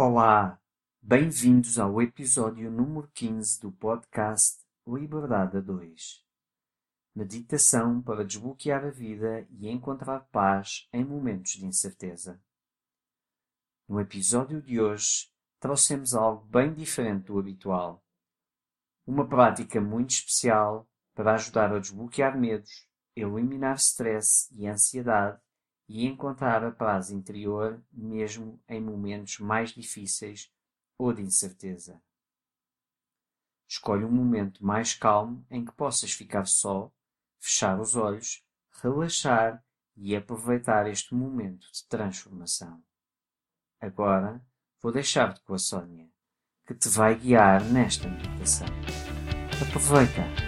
Olá, bem-vindos ao episódio número 15 do podcast Liberdade a 2. Meditação para desbloquear a vida e encontrar paz em momentos de incerteza. No episódio de hoje, trouxemos algo bem diferente do habitual. Uma prática muito especial para ajudar a desbloquear medos, eliminar stress e ansiedade e encontrar a paz interior mesmo em momentos mais difíceis ou de incerteza. Escolhe um momento mais calmo em que possas ficar só, fechar os olhos, relaxar e aproveitar este momento de transformação. Agora vou deixar-te com a Sónia, que te vai guiar nesta meditação. Aproveita!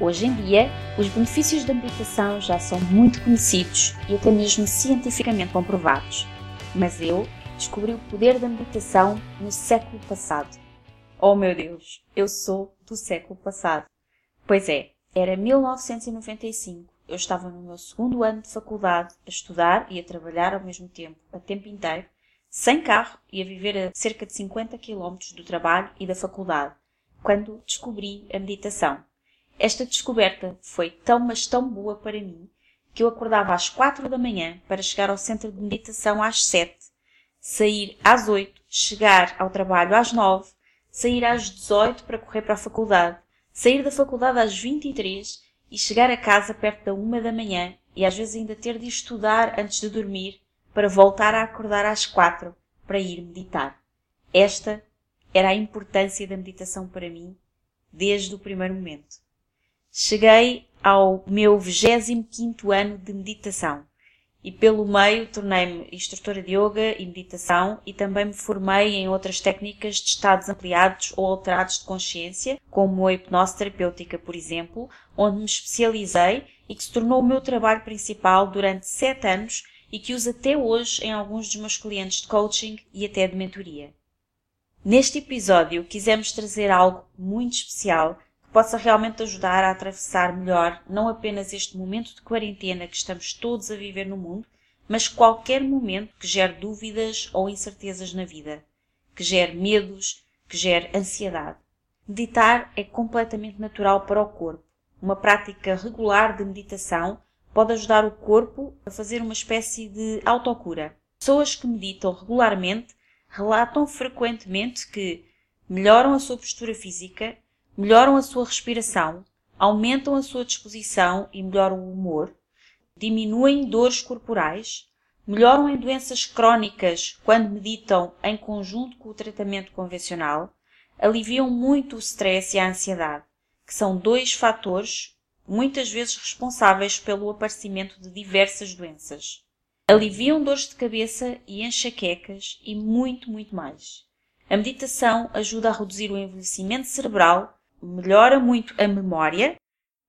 Hoje em dia, os benefícios da meditação já são muito conhecidos e até mesmo cientificamente comprovados. Mas eu descobri o poder da meditação no século passado. Oh meu Deus, eu sou do século passado. Pois é, era 1995. Eu estava no meu segundo ano de faculdade a estudar e a trabalhar ao mesmo tempo, a tempo inteiro, sem carro e a viver a cerca de 50 km do trabalho e da faculdade, quando descobri a meditação. Esta descoberta foi tão mas tão boa para mim que eu acordava às quatro da manhã para chegar ao centro de meditação às sete, sair às oito, chegar ao trabalho às nove, sair às dezoito para correr para a faculdade, sair da faculdade às vinte e três e chegar a casa perto da uma da manhã e às vezes ainda ter de estudar antes de dormir para voltar a acordar às quatro para ir meditar. Esta era a importância da meditação para mim desde o primeiro momento. Cheguei ao meu 25 ano de meditação e pelo meio tornei-me instrutora de yoga e meditação e também me formei em outras técnicas de estados ampliados ou alterados de consciência, como a hipnose terapêutica, por exemplo, onde me especializei e que se tornou o meu trabalho principal durante sete anos e que uso até hoje em alguns dos meus clientes de coaching e até de mentoria. Neste episódio quisemos trazer algo muito especial possa realmente ajudar a atravessar melhor não apenas este momento de quarentena que estamos todos a viver no mundo, mas qualquer momento que gere dúvidas ou incertezas na vida, que gere medos, que gere ansiedade. Meditar é completamente natural para o corpo. Uma prática regular de meditação pode ajudar o corpo a fazer uma espécie de autocura. Pessoas que meditam regularmente relatam frequentemente que melhoram a sua postura física, melhoram a sua respiração, aumentam a sua disposição e melhoram o humor, diminuem dores corporais, melhoram em doenças crónicas quando meditam em conjunto com o tratamento convencional, aliviam muito o stress e a ansiedade, que são dois fatores muitas vezes responsáveis pelo aparecimento de diversas doenças. Aliviam dores de cabeça e enxaquecas e muito, muito mais. A meditação ajuda a reduzir o envelhecimento cerebral melhora muito a memória,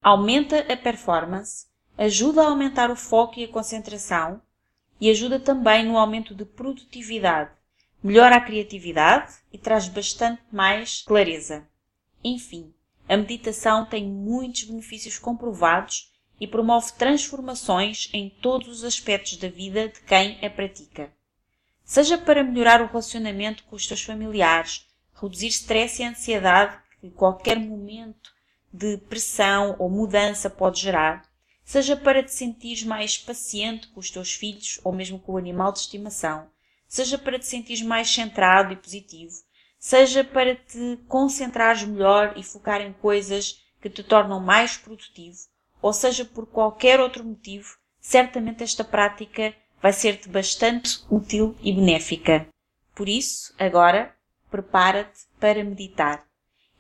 aumenta a performance, ajuda a aumentar o foco e a concentração e ajuda também no aumento de produtividade, melhora a criatividade e traz bastante mais clareza. Enfim, a meditação tem muitos benefícios comprovados e promove transformações em todos os aspectos da vida de quem a pratica. Seja para melhorar o relacionamento com os seus familiares, reduzir stress e ansiedade que qualquer momento de pressão ou mudança pode gerar, seja para te sentires mais paciente com os teus filhos ou mesmo com o animal de estimação, seja para te sentires mais centrado e positivo, seja para te concentrares melhor e focar em coisas que te tornam mais produtivo, ou seja por qualquer outro motivo, certamente esta prática vai ser-te bastante útil e benéfica. Por isso, agora, prepara-te para meditar.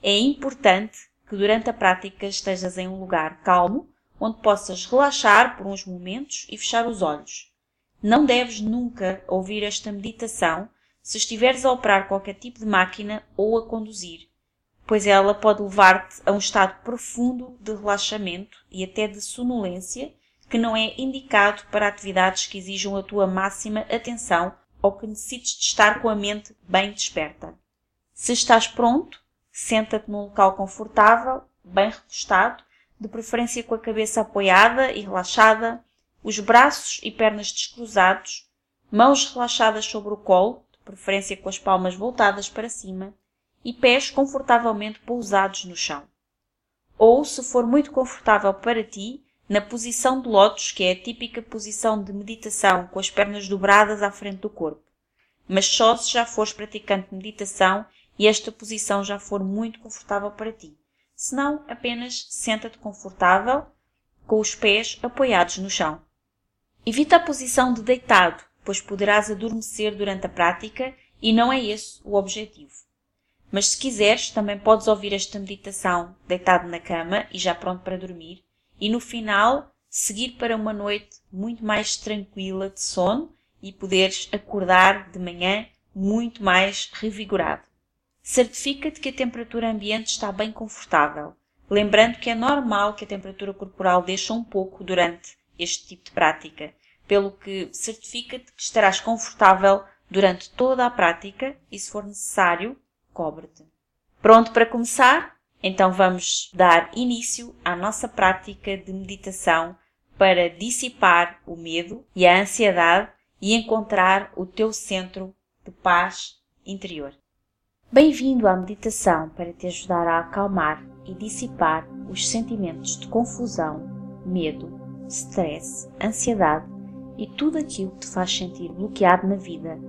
É importante que durante a prática estejas em um lugar calmo, onde possas relaxar por uns momentos e fechar os olhos. Não deves nunca ouvir esta meditação se estiveres a operar qualquer tipo de máquina ou a conduzir, pois ela pode levar-te a um estado profundo de relaxamento e até de sonolência que não é indicado para atividades que exijam a tua máxima atenção ou que necessites de estar com a mente bem desperta. Se estás pronto, senta-te num local confortável, bem recostado, de preferência com a cabeça apoiada e relaxada, os braços e pernas descruzados, mãos relaxadas sobre o colo, de preferência com as palmas voltadas para cima, e pés confortavelmente pousados no chão. Ou, se for muito confortável para ti, na posição de lótus, que é a típica posição de meditação com as pernas dobradas à frente do corpo. Mas só se já fores praticante de meditação e esta posição já for muito confortável para ti. Se não, apenas senta-te confortável, com os pés apoiados no chão. Evita a posição de deitado, pois poderás adormecer durante a prática e não é esse o objetivo. Mas se quiseres, também podes ouvir esta meditação deitado na cama e já pronto para dormir, e no final seguir para uma noite muito mais tranquila de sono e poderes acordar de manhã muito mais revigorado. Certifica-te que a temperatura ambiente está bem confortável, lembrando que é normal que a temperatura corporal deixe um pouco durante este tipo de prática, pelo que certifica-te que estarás confortável durante toda a prática e, se for necessário, cobre-te. Pronto para começar? Então vamos dar início à nossa prática de meditação para dissipar o medo e a ansiedade e encontrar o teu centro de paz interior. Bem-vindo à meditação para te ajudar a acalmar e dissipar os sentimentos de confusão, medo, stress, ansiedade e tudo aquilo que te faz sentir bloqueado na vida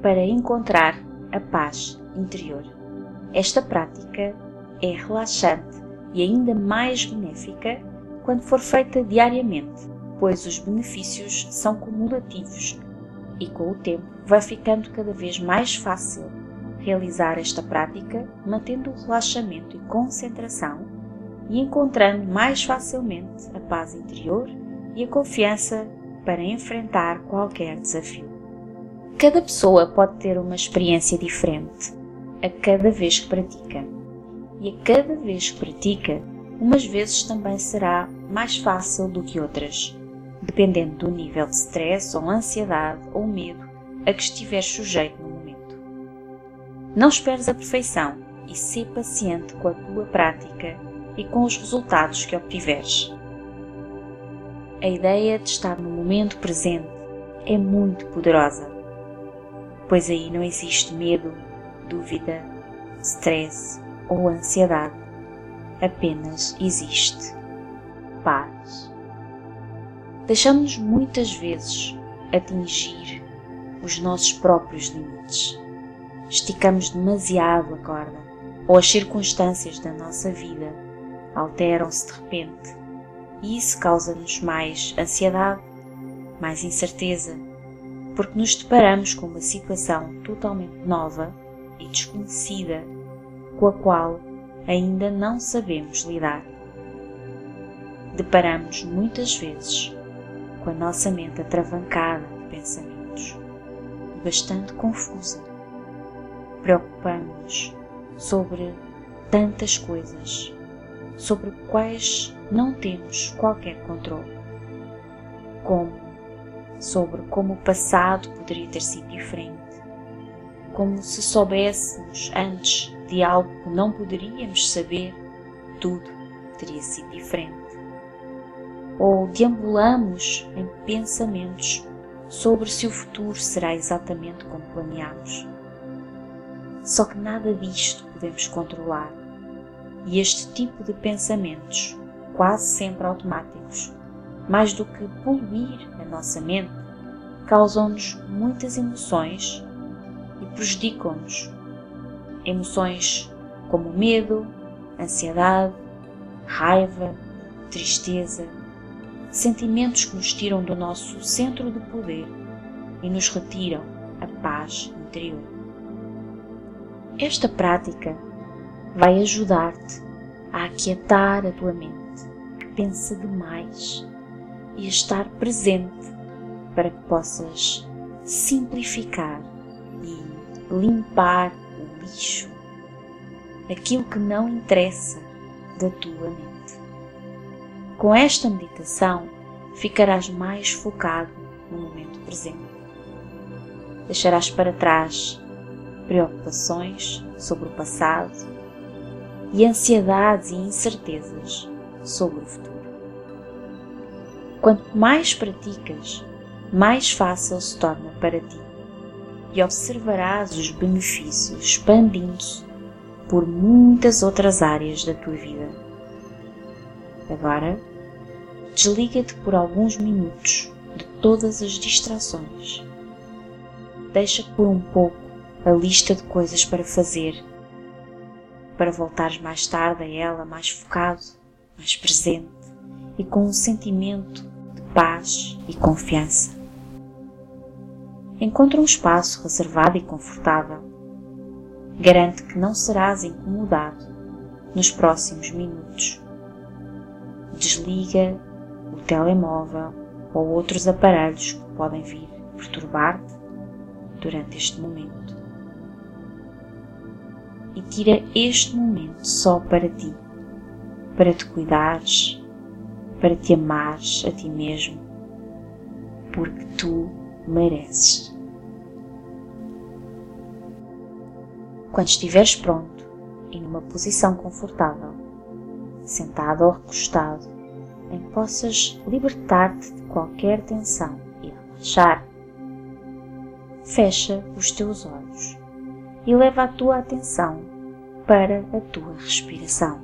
para encontrar a paz interior. Esta prática é relaxante e ainda mais benéfica quando for feita diariamente, pois os benefícios são cumulativos e com o tempo vai ficando cada vez mais fácil realizar esta prática mantendo o relaxamento e concentração e encontrando mais facilmente a paz interior e a confiança para enfrentar qualquer desafio. Cada pessoa pode ter uma experiência diferente a cada vez que pratica, e a cada vez que pratica, umas vezes também será mais fácil do que outras, dependendo do nível de stress ou ansiedade ou medo a que estiver sujeito no não esperes a perfeição e sê paciente com a tua prática e com os resultados que obtiveres. A ideia de estar no momento presente é muito poderosa, pois aí não existe medo, dúvida, stress ou ansiedade. Apenas existe paz. Deixamos-nos muitas vezes atingir os nossos próprios limites esticamos demasiado a corda, ou as circunstâncias da nossa vida alteram-se de repente, e isso causa-nos mais ansiedade, mais incerteza, porque nos deparamos com uma situação totalmente nova e desconhecida com a qual ainda não sabemos lidar. Deparamos muitas vezes com a nossa mente atravancada de pensamentos, bastante confusa preocupamos-nos sobre tantas coisas, sobre quais não temos qualquer controle, como sobre como o passado poderia ter sido diferente, como se soubéssemos antes de algo que não poderíamos saber tudo teria sido diferente. Ou deambulamos em pensamentos sobre se o futuro será exatamente como planeamos. Só que nada disto podemos controlar, e este tipo de pensamentos, quase sempre automáticos, mais do que poluir a nossa mente, causam-nos muitas emoções e prejudicam-nos. Emoções como medo, ansiedade, raiva, tristeza, sentimentos que nos tiram do nosso centro de poder e nos retiram a paz interior. Esta prática vai ajudar-te a aquietar a tua mente, que pensa demais, e a estar presente para que possas simplificar e limpar o lixo, aquilo que não interessa da tua mente. Com esta meditação, ficarás mais focado no momento presente. Deixarás para trás preocupações sobre o passado e ansiedades e incertezas sobre o futuro. Quanto mais praticas, mais fácil se torna para ti e observarás os benefícios expandindo-se por muitas outras áreas da tua vida. Agora, desliga-te por alguns minutos de todas as distrações. Deixa por um pouco a lista de coisas para fazer, para voltares mais tarde a ela mais focado, mais presente e com um sentimento de paz e confiança. Encontra um espaço reservado e confortável. Garante que não serás incomodado nos próximos minutos. Desliga o telemóvel ou outros aparelhos que podem vir perturbar-te durante este momento. E tira este momento só para ti, para te cuidares, para te amares a ti mesmo, porque tu mereces. Quando estiveres pronto e numa posição confortável, sentado ou recostado, em que possas libertar-te de qualquer tensão e relaxar, fecha os teus olhos e leva a tua atenção para a tua respiração.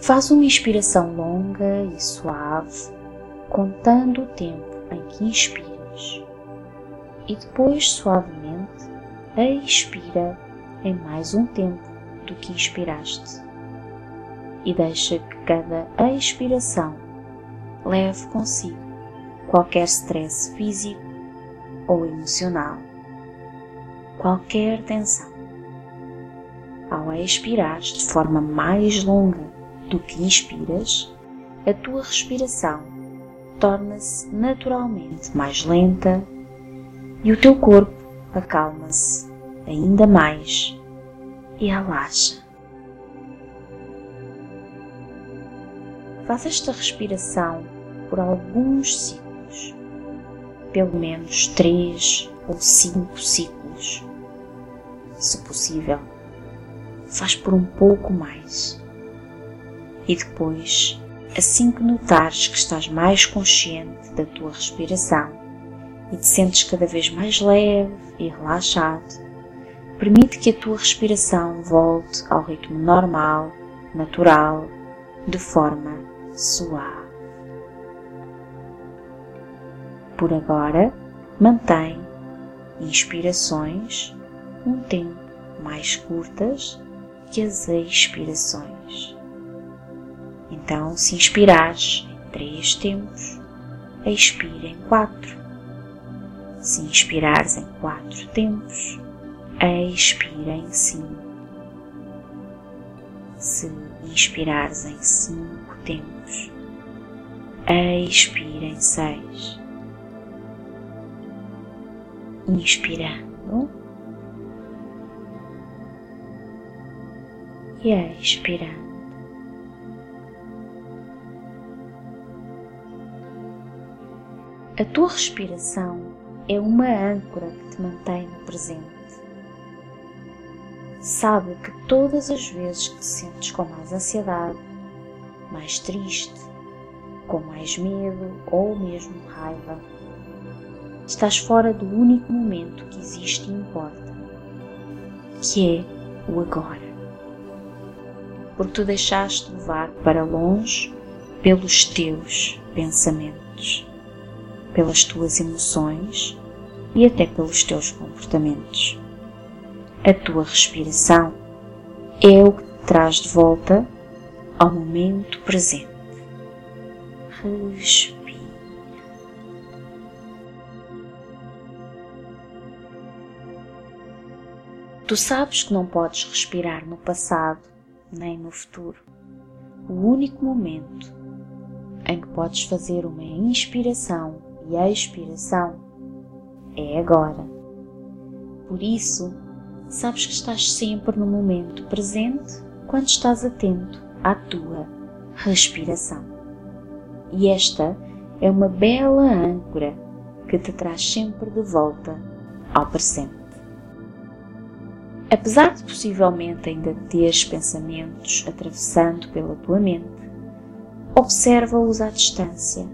Faz uma inspiração longa e suave, contando o tempo em que inspiras, e depois suavemente expira em mais um tempo do que inspiraste. E deixa que cada expiração leve consigo qualquer stress físico ou emocional, qualquer tensão. Ao expirar de forma mais longa do que inspiras, a tua respiração torna-se naturalmente mais lenta e o teu corpo acalma-se ainda mais e relaxa. Faça esta respiração por alguns ciclos, pelo menos três ou cinco ciclos. Se possível, faz por um pouco mais. E depois, assim que notares que estás mais consciente da tua respiração e te sentes cada vez mais leve e relaxado, permite que a tua respiração volte ao ritmo normal, natural, de forma suave. Por agora, mantém inspirações um tempo mais curtas que as expirações. Então, se inspirares em três tempos, expira em quatro. Se inspirares em quatro tempos, expira em cinco. Se inspirares em cinco tempos, expira em seis. Inspirando e expirando. A tua respiração é uma âncora que te mantém no presente. sabe que todas as vezes que te sentes com mais ansiedade, mais triste, com mais medo ou mesmo raiva, estás fora do único momento que existe e importa, que é o agora. Porque tu deixaste levar para longe pelos teus pensamentos, pelas tuas emoções e até pelos teus comportamentos. A tua respiração é o que te traz de volta ao momento presente. Respira. Tu sabes que não podes respirar no passado nem no futuro. O único momento em que podes fazer uma inspiração e expiração é agora. Por isso, sabes que estás sempre no momento presente quando estás atento à tua respiração. E esta é uma bela âncora que te traz sempre de volta ao presente. Apesar de possivelmente ainda teres pensamentos atravessando pela tua mente, observa-os à distância,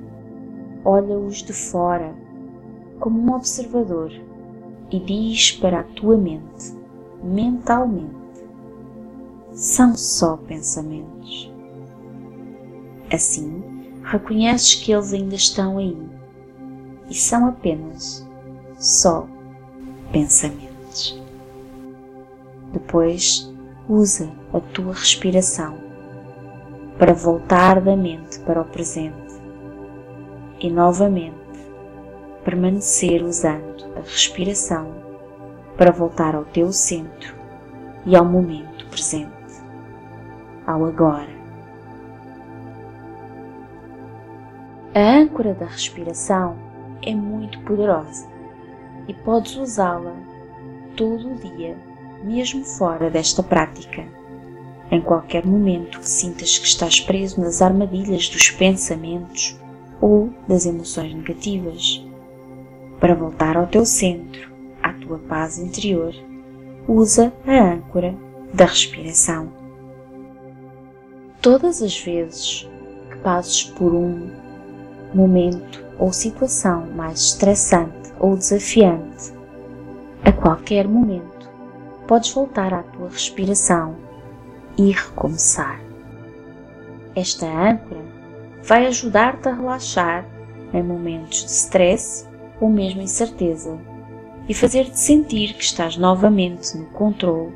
olha-os de fora, como um observador, e diz para a tua mente, mentalmente, são só pensamentos. Assim, reconheces que eles ainda estão aí e são apenas só pensamentos. Depois, usa a tua respiração para voltar da mente para o presente e novamente permanecer usando a respiração para voltar ao teu centro e ao momento presente, ao agora. A âncora da respiração é muito poderosa e podes usá-la todo o dia mesmo fora desta prática. Em qualquer momento que sintas que estás preso nas armadilhas dos pensamentos ou das emoções negativas, para voltar ao teu centro, à tua paz interior, usa a âncora da respiração. Todas as vezes que passes por um momento ou situação mais estressante ou desafiante, a qualquer momento, podes voltar à tua respiração e recomeçar. Esta âncora vai ajudar-te a relaxar em momentos de stress ou mesmo incerteza e fazer-te sentir que estás novamente no controle,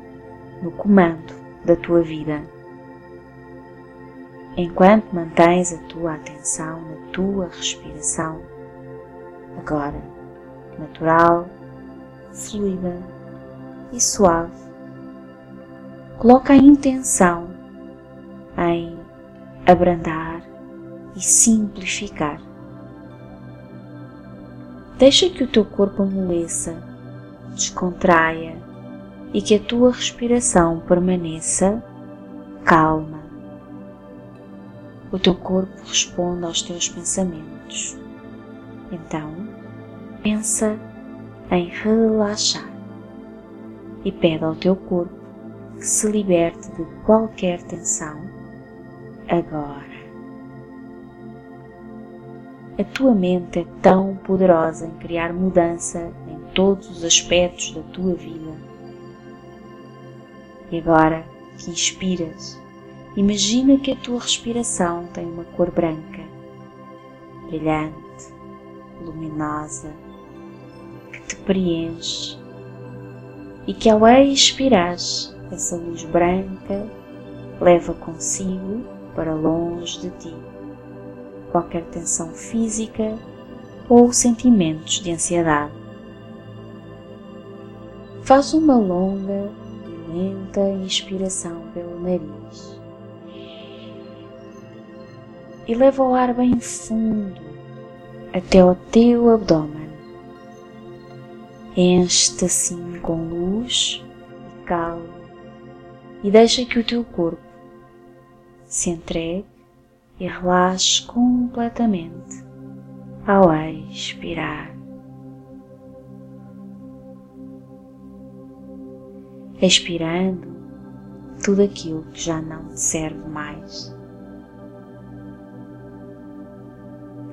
no comando da tua vida. Enquanto mantens a tua atenção na tua respiração, agora natural, fluida, e suave. Coloca a intenção em abrandar e simplificar. Deixa que o teu corpo amoleça, descontraia e que a tua respiração permaneça calma. O teu corpo responde aos teus pensamentos. Então, pensa em relaxar e pede ao teu corpo que se liberte de qualquer tensão agora. A tua mente é tão poderosa em criar mudança em todos os aspectos da tua vida. E agora que inspiras, imagina que a tua respiração tem uma cor branca, brilhante, luminosa, que te preenche e que ao expirar essa luz branca leva consigo para longe de ti. Qualquer tensão física ou sentimentos de ansiedade. Faz uma longa e lenta inspiração pelo nariz. E leva o ar bem fundo até o teu abdômen. Enche-te assim com luz e calma e deixa que o teu corpo se entregue e relaxe completamente ao expirar. expirando tudo aquilo que já não te serve mais.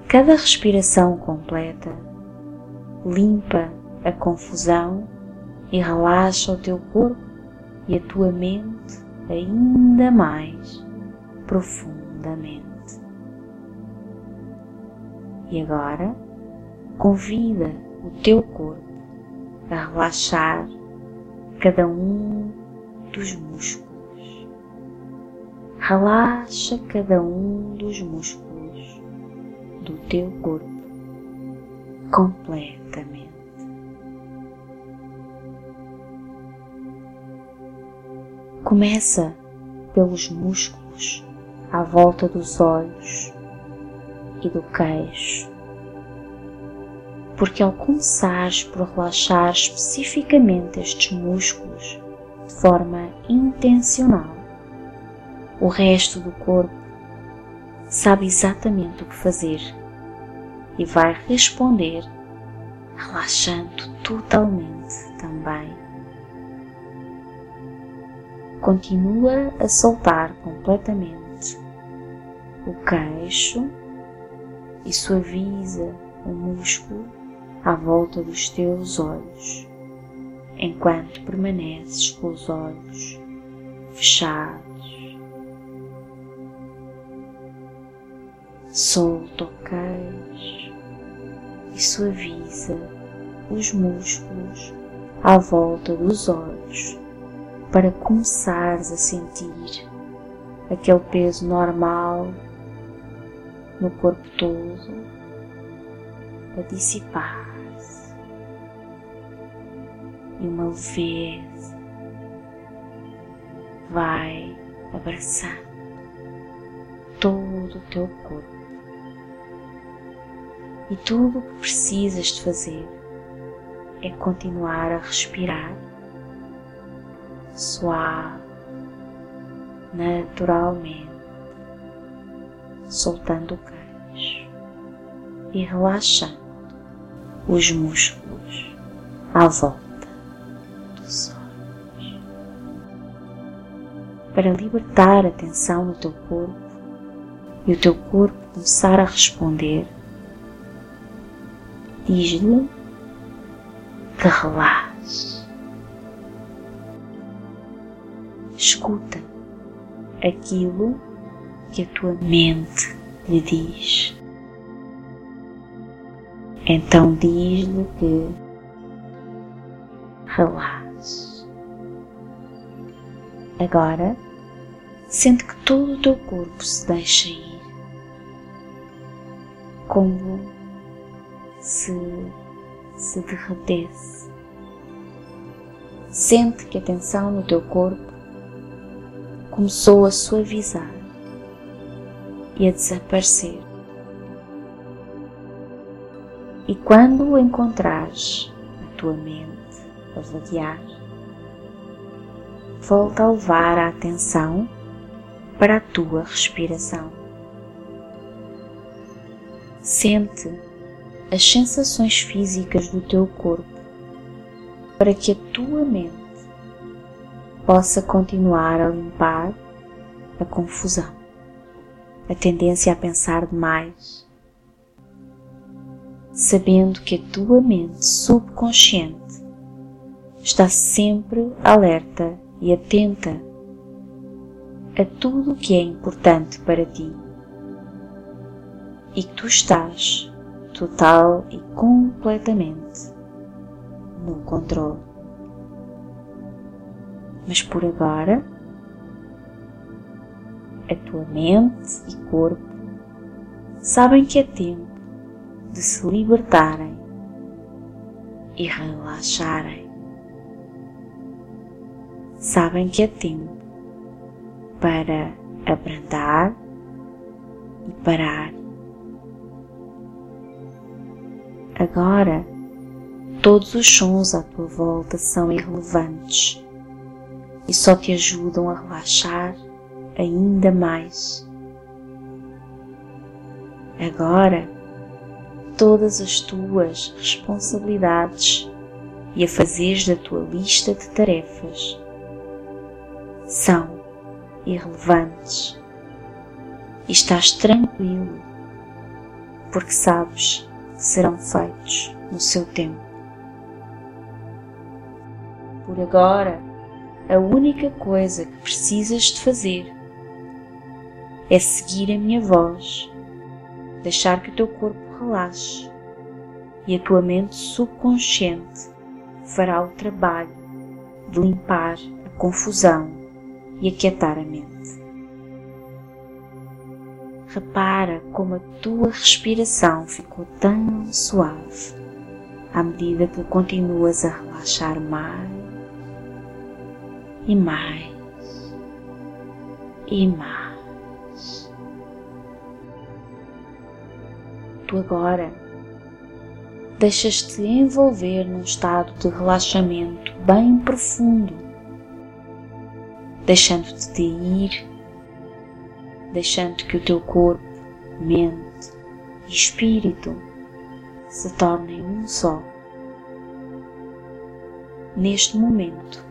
Cada respiração completa limpa a confusão e relaxa o teu corpo e a tua mente ainda mais profundamente. E agora convida o teu corpo a relaxar cada um dos músculos. Relaxa cada um dos músculos do teu corpo completamente. Começa pelos músculos à volta dos olhos e do queixo, porque ao começares por relaxar especificamente estes músculos de forma intencional, o resto do corpo sabe exatamente o que fazer e vai responder relaxando totalmente também continua a soltar completamente o queixo e suaviza o músculo à volta dos teus olhos, enquanto permaneces com os olhos fechados. Solta o queixo e suaviza os músculos à volta dos olhos para começares a sentir aquele peso normal no corpo todo a dissipar-se e uma leveza vai abraçando todo o teu corpo. E tudo o que precisas de fazer é continuar a respirar suave, naturalmente, soltando o queixo e relaxando os músculos à volta dos olhos. Para libertar a tensão no teu corpo e o teu corpo começar a responder, diz-lhe que relaxe escuta aquilo que a tua mente lhe diz. Então diz-lhe que relaxe. Agora sente que todo o teu corpo se deixa ir, como se se derretesse. Sente que a tensão no teu corpo começou a suavizar e a desaparecer. E quando o encontrares na tua mente a vaguear, volta a levar a atenção para a tua respiração. Sente as sensações físicas do teu corpo para que a tua mente possa continuar a limpar a confusão, a tendência a pensar demais, sabendo que a tua mente subconsciente está sempre alerta e atenta a tudo o que é importante para ti. E que tu estás total e completamente no controle mas por agora a tua mente e corpo sabem que é tempo de se libertarem e relaxarem. Sabem que é tempo para abrandar e parar. Agora, todos os sons à tua volta são irrelevantes e só te ajudam a relaxar ainda mais. Agora, todas as tuas responsabilidades e a fazeres da tua lista de tarefas são irrelevantes e estás tranquilo porque sabes que serão feitos no seu tempo. Por agora, a única coisa que precisas de fazer é seguir a minha voz, deixar que o teu corpo relaxe e a tua mente subconsciente fará o trabalho de limpar a confusão e aquietar a mente. Repara como a tua respiração ficou tão suave à medida que continuas a relaxar mais e mais e mais. Tu agora deixas-te envolver num estado de relaxamento bem profundo, deixando-te ir deixando que o teu corpo, mente e espírito se tornem um só. Neste momento,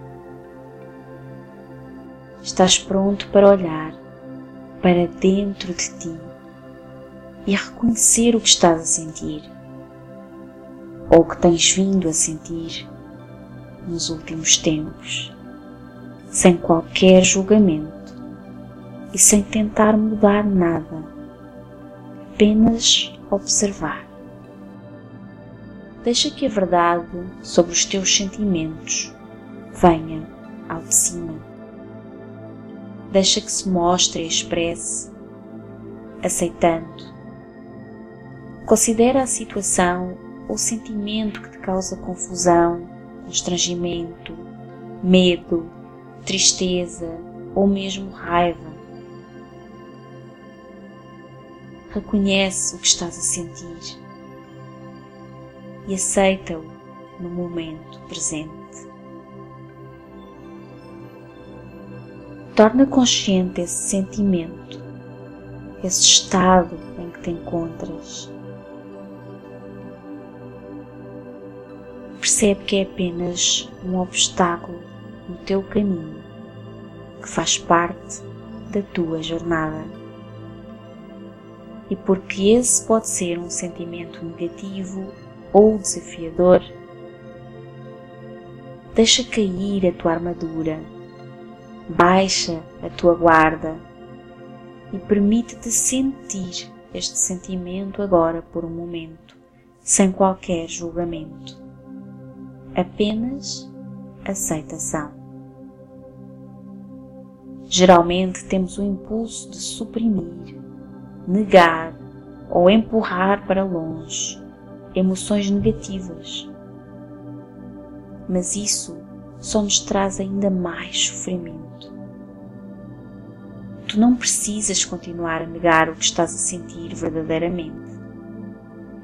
estás pronto para olhar para dentro de ti e reconhecer o que estás a sentir ou o que tens vindo a sentir nos últimos tempos, sem qualquer julgamento e sem tentar mudar nada, apenas observar. Deixa que a verdade sobre os teus sentimentos venha ao de cima. Deixa que se mostre e expresse, aceitando. Considera a situação ou sentimento que te causa confusão, constrangimento, medo, tristeza ou mesmo raiva Reconhece o que estás a sentir e aceita-o no momento presente. Torna consciente esse sentimento, esse estado em que te encontras. Percebe que é apenas um obstáculo no teu caminho que faz parte da tua jornada e porque esse pode ser um sentimento negativo ou desafiador, deixa cair a tua armadura, baixa a tua guarda e permite-te sentir este sentimento agora por um momento, sem qualquer julgamento. Apenas aceitação. Geralmente temos o impulso de suprimir negar ou empurrar para longe emoções negativas. Mas isso só nos traz ainda mais sofrimento. Tu não precisas continuar a negar o que estás a sentir verdadeiramente.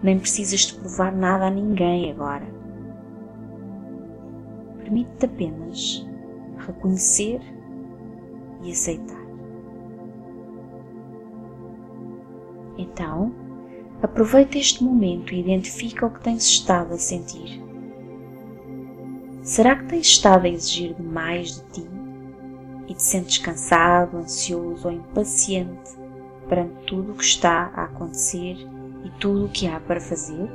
Nem precisas de provar nada a ninguém agora. Permite-te apenas reconhecer e aceitar. Então, aproveita este momento e identifica o que tens estado a sentir. Será que tens estado a exigir demais de ti e te sentes cansado, ansioso ou impaciente perante tudo o que está a acontecer e tudo o que há para fazer?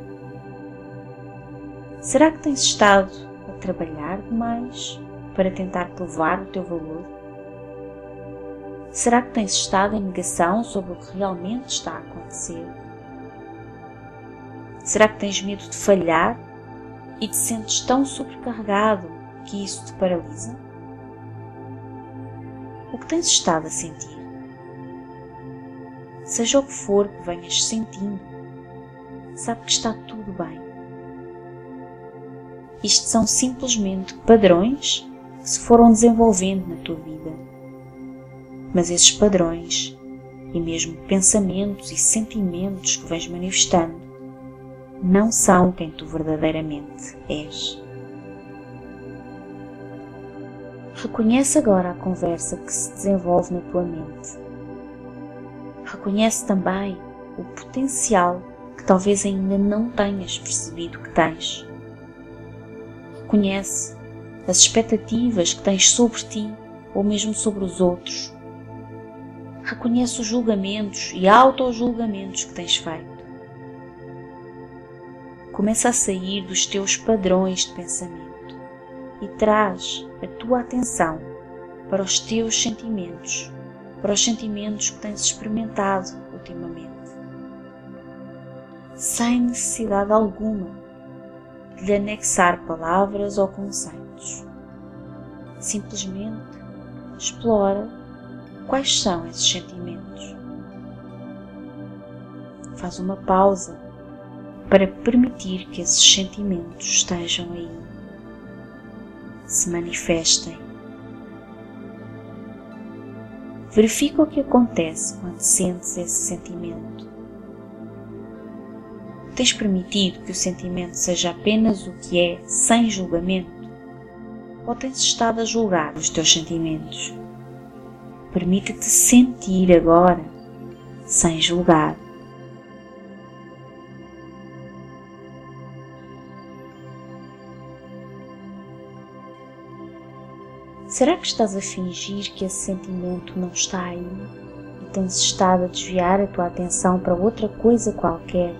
Será que tens estado a trabalhar demais para tentar provar o teu valor? Será que tens estado em negação sobre o que realmente está a acontecer? Será que tens medo de falhar e te sentes tão sobrecarregado que isso te paralisa? O que tens estado a sentir? Seja o que for que venhas sentindo, sabe que está tudo bem. Isto são simplesmente padrões que se foram desenvolvendo na tua vida mas esses padrões e mesmo pensamentos e sentimentos que vens manifestando não são quem tu verdadeiramente és. Reconhece agora a conversa que se desenvolve na tua mente. Reconhece também o potencial que talvez ainda não tenhas percebido que tens. Reconhece as expectativas que tens sobre ti ou mesmo sobre os outros. Reconhece os julgamentos e auto-julgamentos que tens feito. Começa a sair dos teus padrões de pensamento e traz a tua atenção para os teus sentimentos, para os sentimentos que tens experimentado ultimamente. Sem necessidade alguma de lhe anexar palavras ou conceitos. Simplesmente explora quais são esses sentimentos. Faz uma pausa para permitir que esses sentimentos estejam aí, se manifestem. Verifica o que acontece quando sentes esse sentimento. Tens permitido que o sentimento seja apenas o que é, sem julgamento? Ou tens estado a julgar os teus sentimentos? Permite-te sentir agora, sem julgar. Será que estás a fingir que esse sentimento não está aí e tens estado a desviar a tua atenção para outra coisa qualquer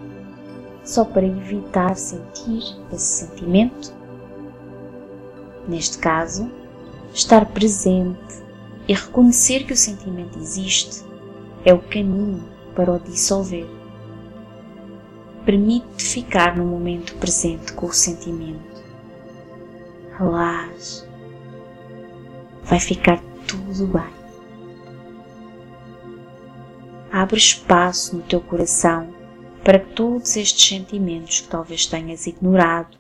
só para evitar sentir esse sentimento? Neste caso, estar presente e reconhecer que o sentimento existe é o caminho para o dissolver. Permite-te ficar no momento presente com o sentimento. Relaxe vai ficar tudo bem. Abre espaço no teu coração para que todos estes sentimentos que talvez tenhas ignorado,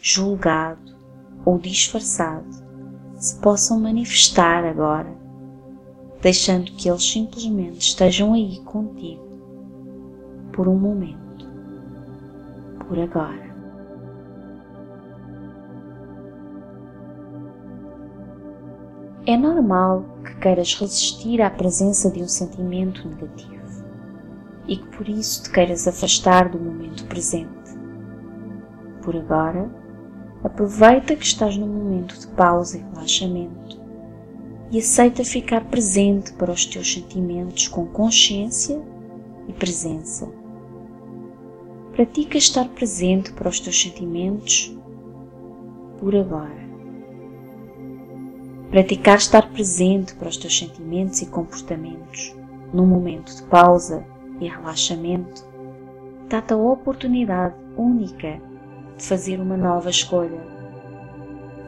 julgado ou disfarçado se possam manifestar agora, deixando que eles simplesmente estejam aí contigo por um momento, por agora. É normal que queiras resistir à presença de um sentimento negativo e que por isso te queiras afastar do momento presente. Por agora, aproveita que estás num momento de pausa e relaxamento e aceita ficar presente para os teus sentimentos com consciência e presença. Pratica estar presente para os teus sentimentos por agora. Praticar estar presente para os teus sentimentos e comportamentos num momento de pausa e relaxamento dá-te a oportunidade única de fazer uma nova escolha.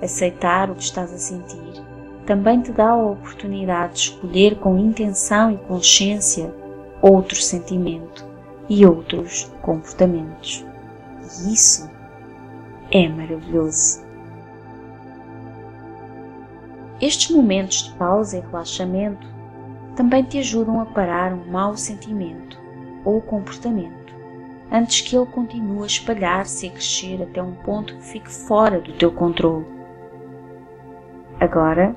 Aceitar o que estás a sentir também te dá a oportunidade de escolher com intenção e consciência outro sentimento e outros comportamentos. E isso é maravilhoso. Estes momentos de pausa e relaxamento também te ajudam a parar um mau sentimento ou comportamento antes que ele continue a espalhar-se e crescer até um ponto que fique fora do teu controle. Agora,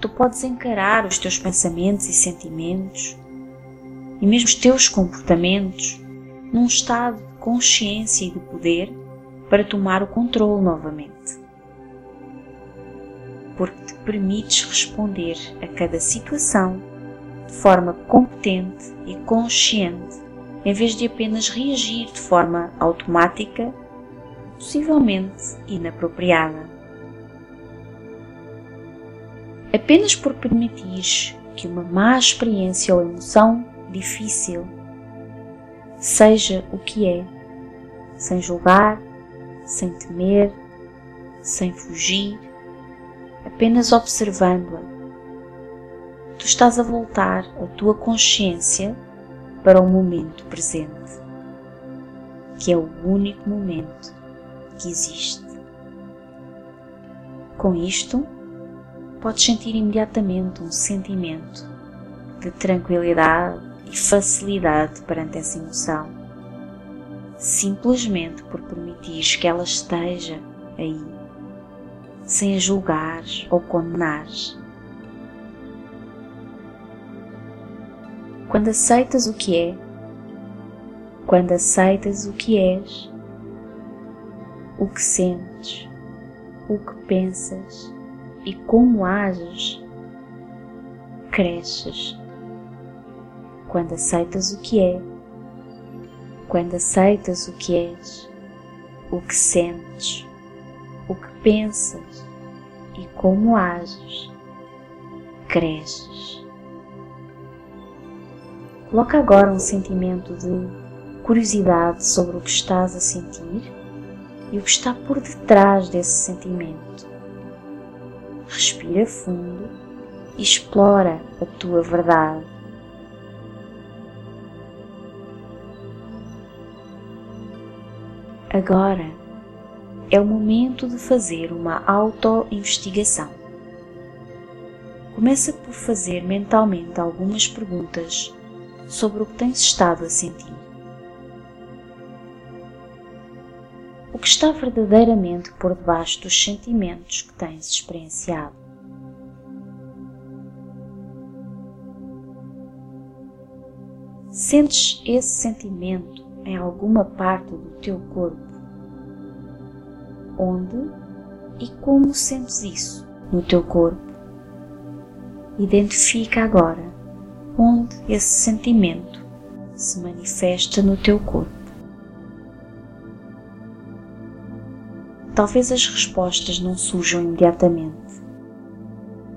tu podes encarar os teus pensamentos e sentimentos e mesmo os teus comportamentos num estado de consciência e de poder para tomar o controle novamente permites responder a cada situação de forma competente e consciente, em vez de apenas reagir de forma automática, possivelmente inapropriada. Apenas por permitir que uma má experiência ou emoção difícil seja o que é, sem julgar, sem temer, sem fugir, apenas observando-a. Tu estás a voltar a tua consciência para o momento presente, que é o único momento que existe. Com isto, podes sentir imediatamente um sentimento de tranquilidade e facilidade perante essa emoção, simplesmente por permitir que ela esteja aí sem julgar ou condenar. Quando aceitas o que é, quando aceitas o que és, o que sentes, o que pensas e como ages, cresces. Quando aceitas o que é, quando aceitas o que és, o que sentes, o que pensas e como ages, cresces. Coloca agora um sentimento de curiosidade sobre o que estás a sentir e o que está por detrás desse sentimento. Respira fundo e explora a tua verdade. Agora é o momento de fazer uma auto-investigação. Começa por fazer mentalmente algumas perguntas sobre o que tens estado a sentir. O que está verdadeiramente por debaixo dos sentimentos que tens experienciado? Sentes esse sentimento em alguma parte do teu corpo? Onde e como sentes isso no teu corpo? Identifica agora onde esse sentimento se manifesta no teu corpo. Talvez as respostas não surjam imediatamente.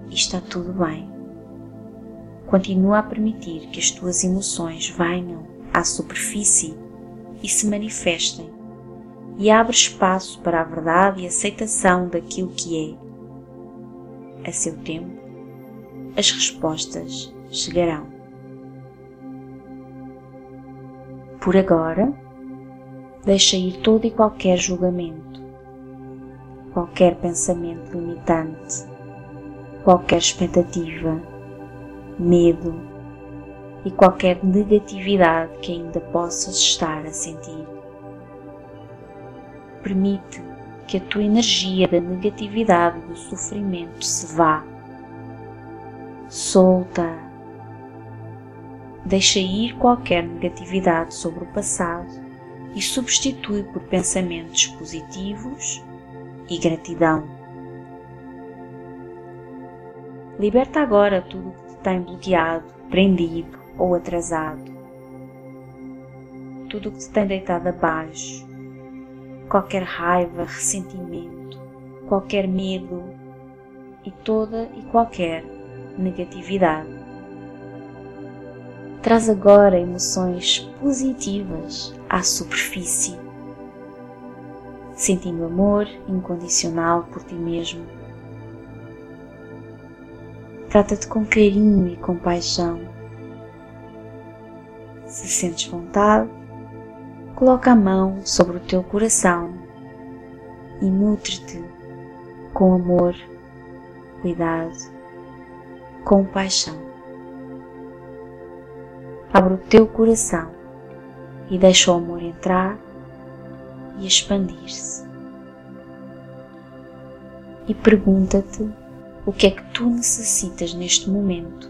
E está tudo bem. Continua a permitir que as tuas emoções venham à superfície e se manifestem, e abre espaço para a verdade e aceitação daquilo que é. A seu tempo, as respostas chegarão. Por agora, deixa ir todo e qualquer julgamento, qualquer pensamento limitante, qualquer expectativa, medo e qualquer negatividade que ainda possas estar a sentir. Permite que a tua energia da negatividade e do sofrimento se vá. Solta Deixa ir qualquer negatividade sobre o passado e substitui por pensamentos positivos e gratidão. Liberta agora tudo o que te tem bloqueado, prendido ou atrasado. Tudo o que te tem deitado abaixo, qualquer raiva, ressentimento, qualquer medo e toda e qualquer negatividade. Traz agora emoções positivas à superfície, sentindo amor incondicional por ti mesmo. Trata-te com carinho e compaixão. Se sentes vontade, coloca a mão sobre o teu coração e nutre-te com amor, cuidado, compaixão abre o teu coração e deixa o amor entrar e expandir-se. E pergunta-te o que é que tu necessitas neste momento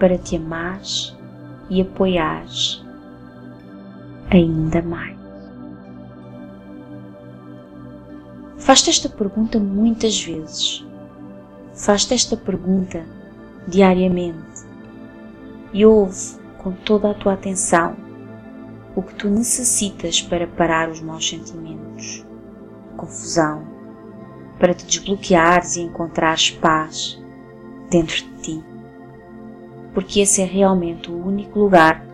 para te amares e apoiares ainda mais. Faz-te esta pergunta muitas vezes. Faz-te esta pergunta diariamente e ouve com toda a tua atenção o que tu necessitas para parar os maus sentimentos, confusão, para te desbloqueares e encontrares paz dentro de ti. Porque esse é realmente o único lugar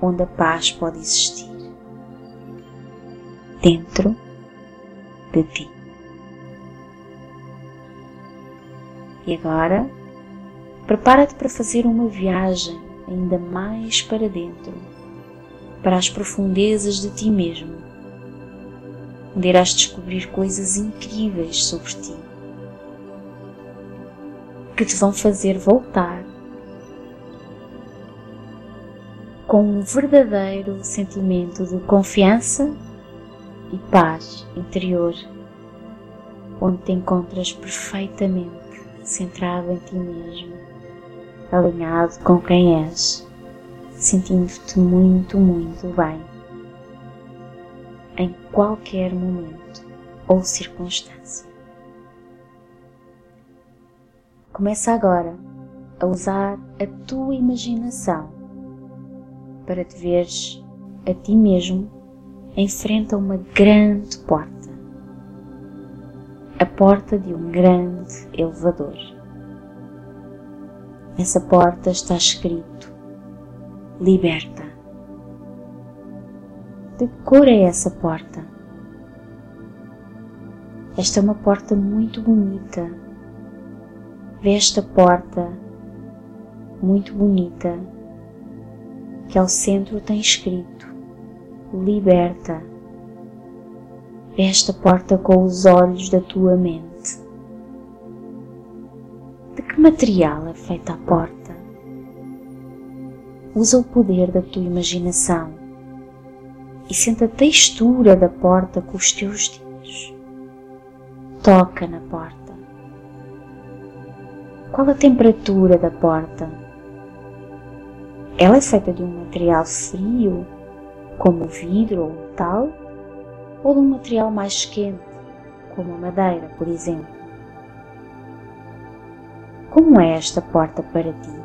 onde a paz pode existir. Dentro de ti. E agora, prepara-te para fazer uma viagem ainda mais para dentro, para as profundezas de ti mesmo, onde irás descobrir coisas incríveis sobre ti, que te vão fazer voltar com um verdadeiro sentimento de confiança e paz interior, onde te encontras perfeitamente centrado em ti mesmo alinhado com quem és, sentindo-te muito, muito bem, em qualquer momento ou circunstância. Começa agora a usar a tua imaginação para te veres a ti mesmo em frente a uma grande porta. A porta de um grande elevador. Nessa porta está escrito Liberta. De que cor é essa porta? Esta é uma porta muito bonita. Vê esta porta muito bonita que ao centro tem escrito Liberta. Esta porta com os olhos da tua mente. De que material é feita a porta? Usa o poder da tua imaginação e sente a textura da porta com os teus dedos. Toca na porta. Qual a temperatura da porta? Ela é feita de um material frio, como vidro ou metal, ou de um material mais quente, como a madeira, por exemplo? Como é esta porta para ti?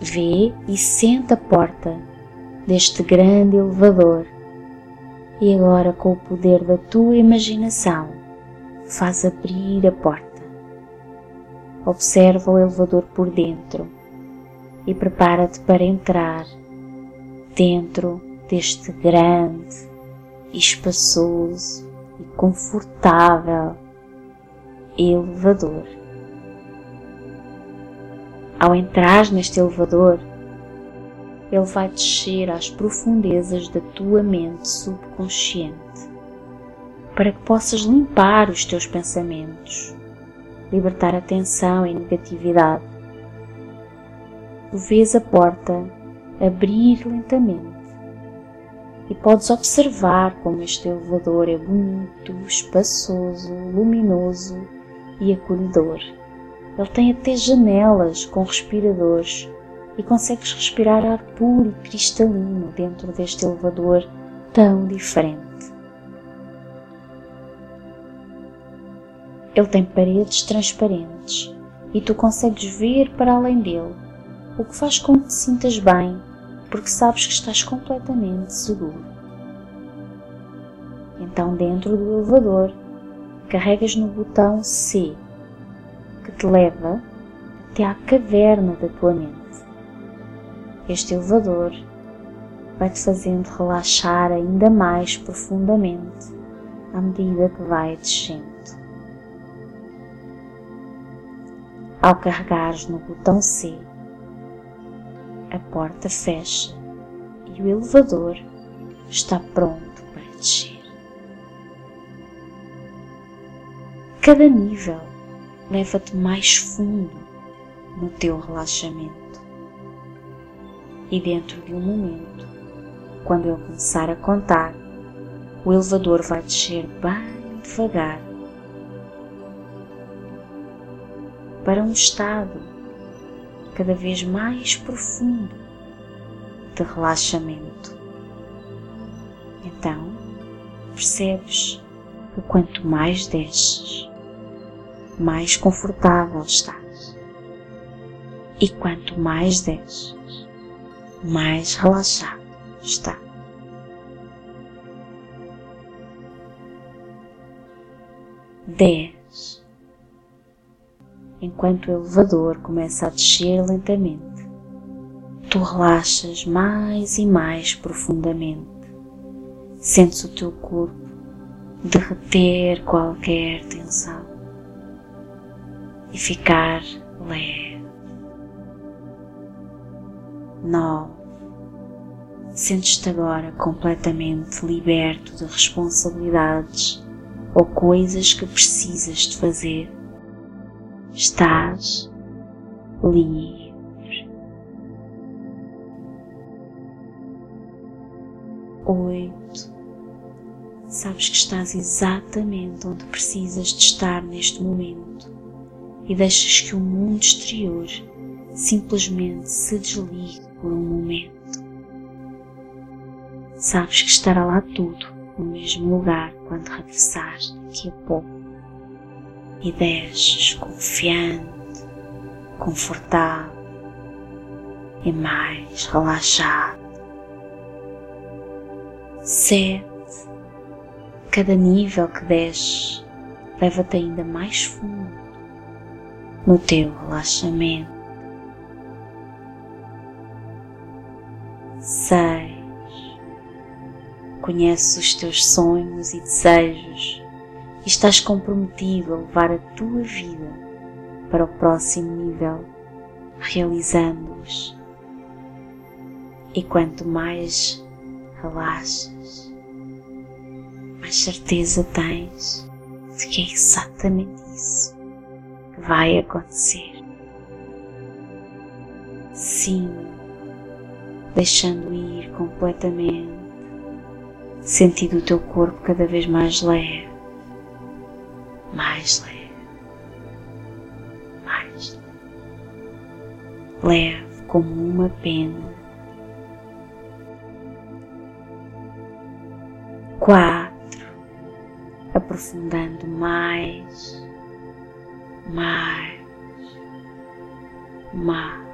Vê e sente a porta deste grande elevador e agora, com o poder da tua imaginação, faz abrir a porta. Observa o elevador por dentro e prepara-te para entrar dentro deste grande, espaçoso e confortável elevador. Ao entrar neste elevador, ele vai descer às profundezas da tua mente subconsciente para que possas limpar os teus pensamentos, libertar a tensão e negatividade. Tu vês a porta abrir lentamente e podes observar como este elevador é bonito, espaçoso, luminoso e acolhedor. Ele tem até janelas com respiradores e consegues respirar ar puro e cristalino dentro deste elevador tão diferente. Ele tem paredes transparentes e tu consegues ver para além dele, o que faz com que te sintas bem, porque sabes que estás completamente seguro. Então, dentro do elevador, carregas no botão C, que te leva até à caverna da tua mente. Este elevador vai-te fazendo relaxar ainda mais profundamente à medida que vai descendo. Ao carregares no botão C, a porta fecha e o elevador está pronto para descer. Cada nível leva-te mais fundo no teu relaxamento e dentro de um momento, quando eu começar a contar, o elevador vai descer bem devagar para um estado cada vez mais profundo de relaxamento. Então, percebes que quanto mais desces, mais confortável estás. E quanto mais desces, mais relaxado está. Dez. Enquanto o elevador começa a descer lentamente, tu relaxas mais e mais profundamente. Sentes o teu corpo derreter qualquer tensão e ficar leve. Nove. Sentes-te agora completamente liberto de responsabilidades ou coisas que precisas de fazer. Estás livre. Oito. Sabes que estás exatamente onde precisas de estar neste momento e deixas que o mundo exterior simplesmente se desligue por um momento. Sabes que estará lá tudo no mesmo lugar quando regressares daqui a pouco. E desces confiante, confortável e mais relaxado. Sete. Cada nível que desces leva-te ainda mais fundo no teu relaxamento. Seis. Conheces os teus sonhos e desejos estás comprometido a levar a tua vida para o próximo nível, realizando-os. E quanto mais relaxas, mais certeza tens de que é exatamente isso que vai acontecer. Sim, deixando ir completamente, sentindo o teu corpo cada vez mais leve mais leve, mais leve, leve como uma pena. Quatro, aprofundando mais, mais, mais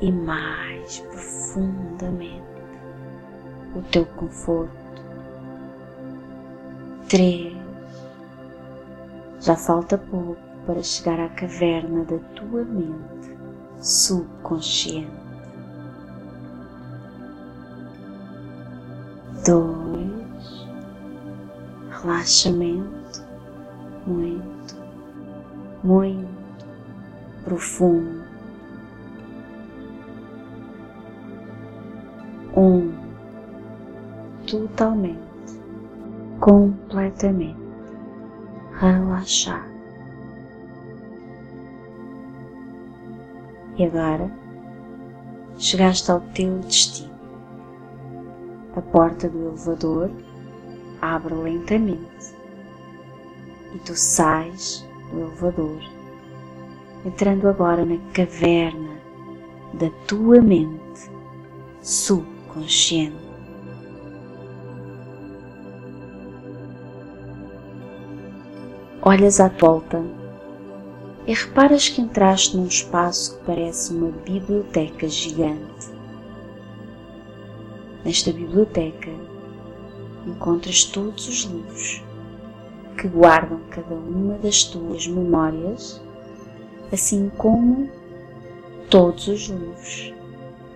e mais profundamente o teu conforto. Três, já falta pouco para chegar à caverna da tua mente subconsciente. Dois, relaxamento. Muito, muito profundo. Um, totalmente, completamente relaxar. E agora chegaste ao teu destino. A porta do elevador abre lentamente e tu sais do elevador, entrando agora na caverna da tua mente subconsciente. Olhas à volta e reparas que entraste num espaço que parece uma biblioteca gigante. Nesta biblioteca encontras todos os livros que guardam cada uma das tuas memórias, assim como todos os livros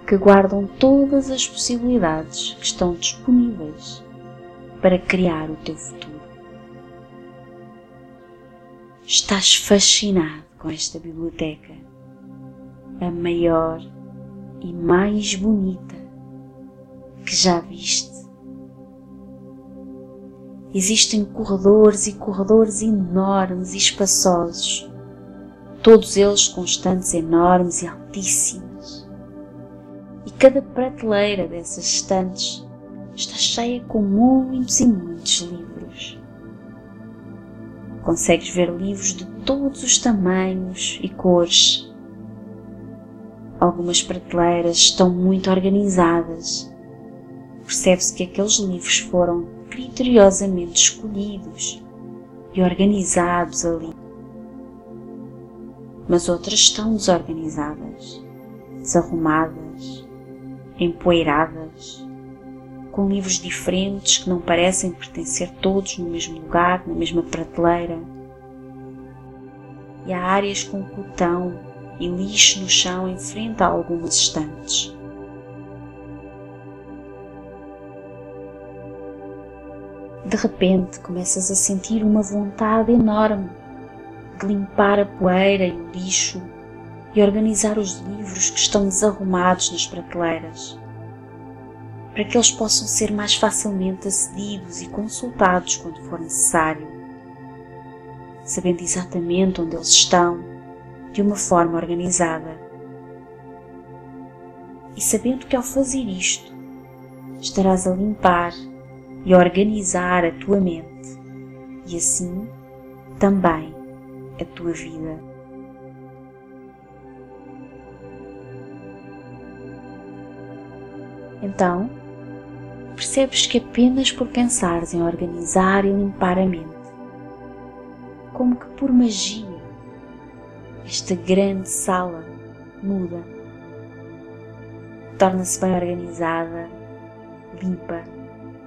que guardam todas as possibilidades que estão disponíveis para criar o teu futuro. Estás fascinado com esta biblioteca, a maior e mais bonita que já viste. Existem corredores e corredores enormes e espaçosos, todos eles com estantes enormes e altíssimas. E cada prateleira dessas estantes está cheia com muitos e muitos livros Consegues ver livros de todos os tamanhos e cores. Algumas prateleiras estão muito organizadas. Percebe-se que aqueles livros foram criteriosamente escolhidos e organizados ali. Mas outras estão desorganizadas, desarrumadas, empoeiradas com livros diferentes que não parecem pertencer todos no mesmo lugar, na mesma prateleira. E há áreas com cotão e lixo no chão em frente a algumas estantes. De repente começas a sentir uma vontade enorme de limpar a poeira e o lixo e organizar os livros que estão desarrumados nas prateleiras para que eles possam ser mais facilmente acedidos e consultados quando for necessário, sabendo exatamente onde eles estão, de uma forma organizada. E sabendo que ao fazer isto, estarás a limpar e a organizar a tua mente e assim também a tua vida. Então, percebes que apenas por pensares em organizar e limpar a mente, como que por magia, esta grande sala muda. Torna-se bem organizada, limpa,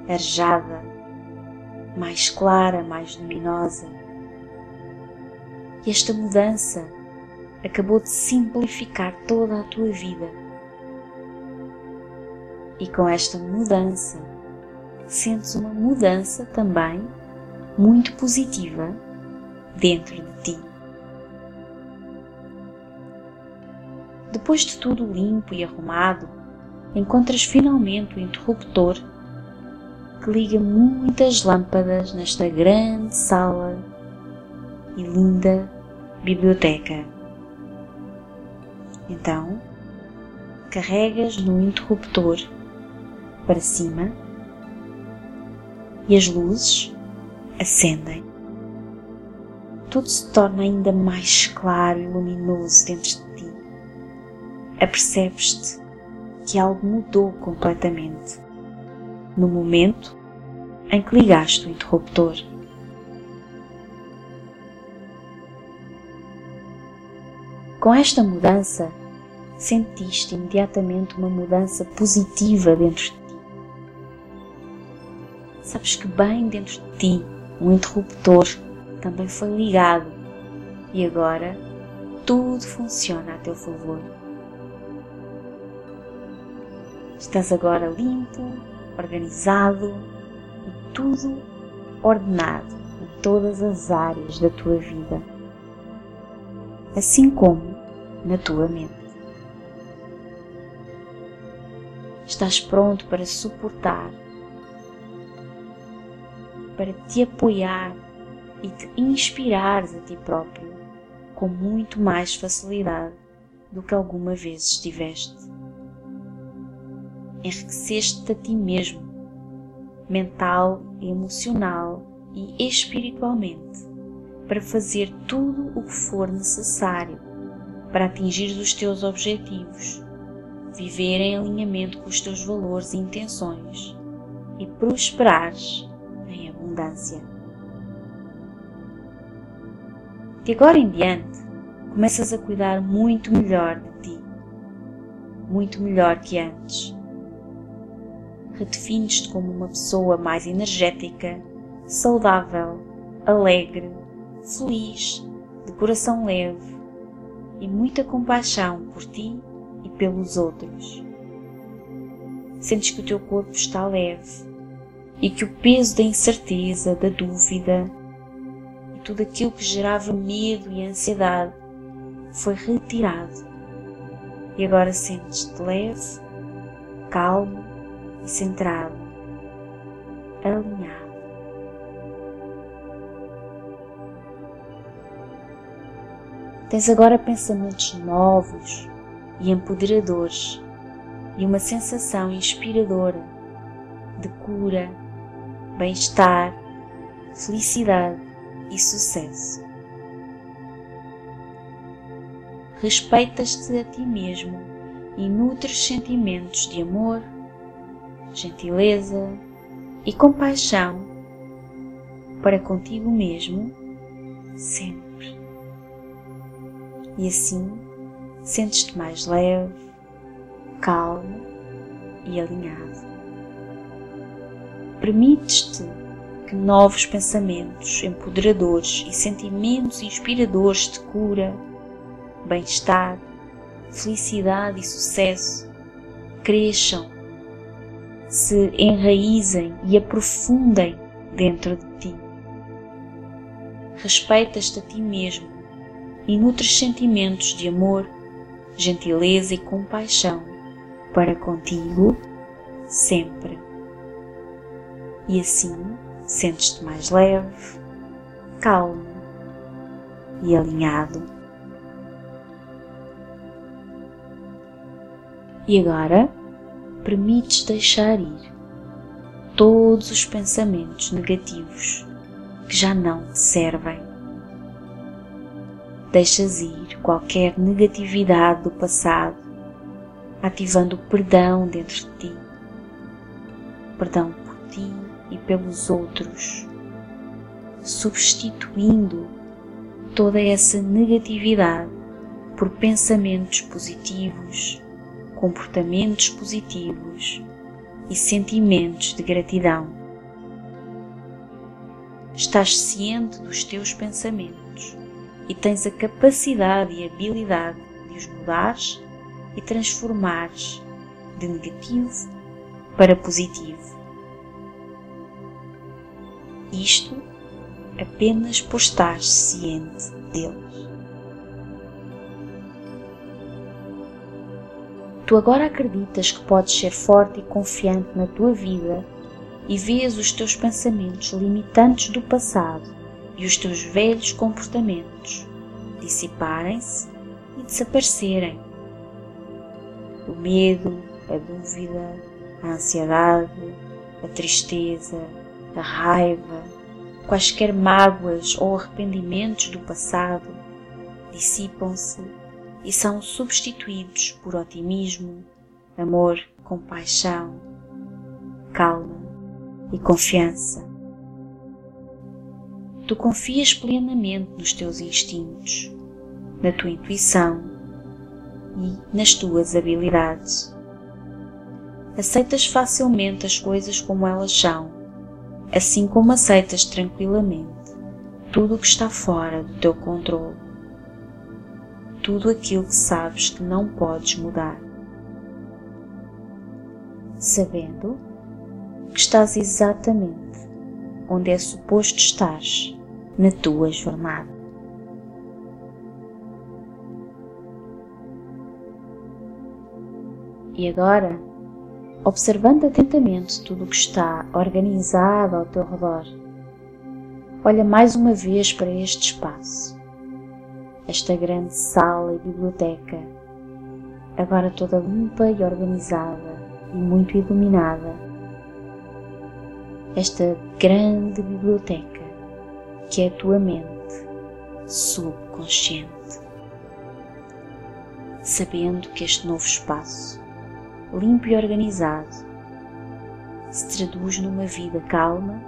arejada, mais clara, mais luminosa. E esta mudança acabou de simplificar toda a tua vida. E com esta mudança, sentes uma mudança também muito positiva dentro de ti. Depois de tudo limpo e arrumado, encontras finalmente o interruptor que liga muitas lâmpadas nesta grande sala e linda biblioteca. Então, carregas no interruptor para cima e as luzes acendem. Tudo se torna ainda mais claro e luminoso dentro de ti. Apercebes-te que algo mudou completamente no momento em que ligaste o interruptor. Com esta mudança, sentiste imediatamente uma mudança positiva dentro de. Sabes que bem dentro de ti um interruptor também foi ligado e agora tudo funciona a teu favor. Estás agora limpo, organizado e tudo ordenado em todas as áreas da tua vida, assim como na tua mente. Estás pronto para suportar, para te apoiar e te inspirares a ti próprio com muito mais facilidade do que alguma vez estiveste. Enriqueceste-te a ti mesmo, mental, emocional e espiritualmente, para fazer tudo o que for necessário para atingir os teus objetivos, viver em alinhamento com os teus valores e intenções e prosperares em abundância. De agora em diante, começas a cuidar muito melhor de ti, muito melhor que antes. Redefines-te como uma pessoa mais energética, saudável, alegre, feliz, de coração leve e muita compaixão por ti e pelos outros. Sentes que o teu corpo está leve e que o peso da incerteza, da dúvida e tudo aquilo que gerava medo e ansiedade foi retirado. E agora sentes-te leve, calmo e centrado, alinhado. Tens agora pensamentos novos e empoderadores e uma sensação inspiradora de cura, bem-estar, felicidade e sucesso. Respeitas-te a ti mesmo e nutres sentimentos de amor, gentileza e compaixão para contigo mesmo sempre e assim sentes-te mais leve, calmo e alinhado. Permites-te que novos pensamentos empoderadores e sentimentos inspiradores de cura, bem-estar, felicidade e sucesso cresçam, se enraizem e aprofundem dentro de ti. Respeitas-te a ti mesmo e nutres sentimentos de amor, gentileza e compaixão para contigo sempre. E assim sentes-te mais leve, calmo e alinhado. E agora permites deixar ir todos os pensamentos negativos que já não te servem deixas ir qualquer negatividade do passado, ativando o perdão dentro de ti. Perdão por ti e pelos outros, substituindo toda essa negatividade por pensamentos positivos, comportamentos positivos e sentimentos de gratidão. Estás ciente dos teus pensamentos e tens a capacidade e habilidade de os mudares e transformares de negativo para positivo. Isto apenas por estar ciente deles. Tu agora acreditas que podes ser forte e confiante na tua vida e vês os teus pensamentos limitantes do passado e os teus velhos comportamentos dissiparem-se e desaparecerem. O medo, a dúvida, a ansiedade, a tristeza, a raiva, quaisquer mágoas ou arrependimentos do passado dissipam-se e são substituídos por otimismo, amor, compaixão, calma e confiança. Tu confias plenamente nos teus instintos, na tua intuição e nas tuas habilidades. Aceitas facilmente as coisas como elas são, assim como aceitas tranquilamente tudo o que está fora do teu controle tudo aquilo que sabes que não podes mudar. Sabendo que estás exatamente onde é suposto estares na tua jornada. E agora, observando atentamente tudo o que está organizado ao teu redor, olha mais uma vez para este espaço esta grande sala e biblioteca, agora toda limpa e organizada e muito iluminada. Esta grande biblioteca que é a tua mente subconsciente. Sabendo que este novo espaço, limpo e organizado, se traduz numa vida calma,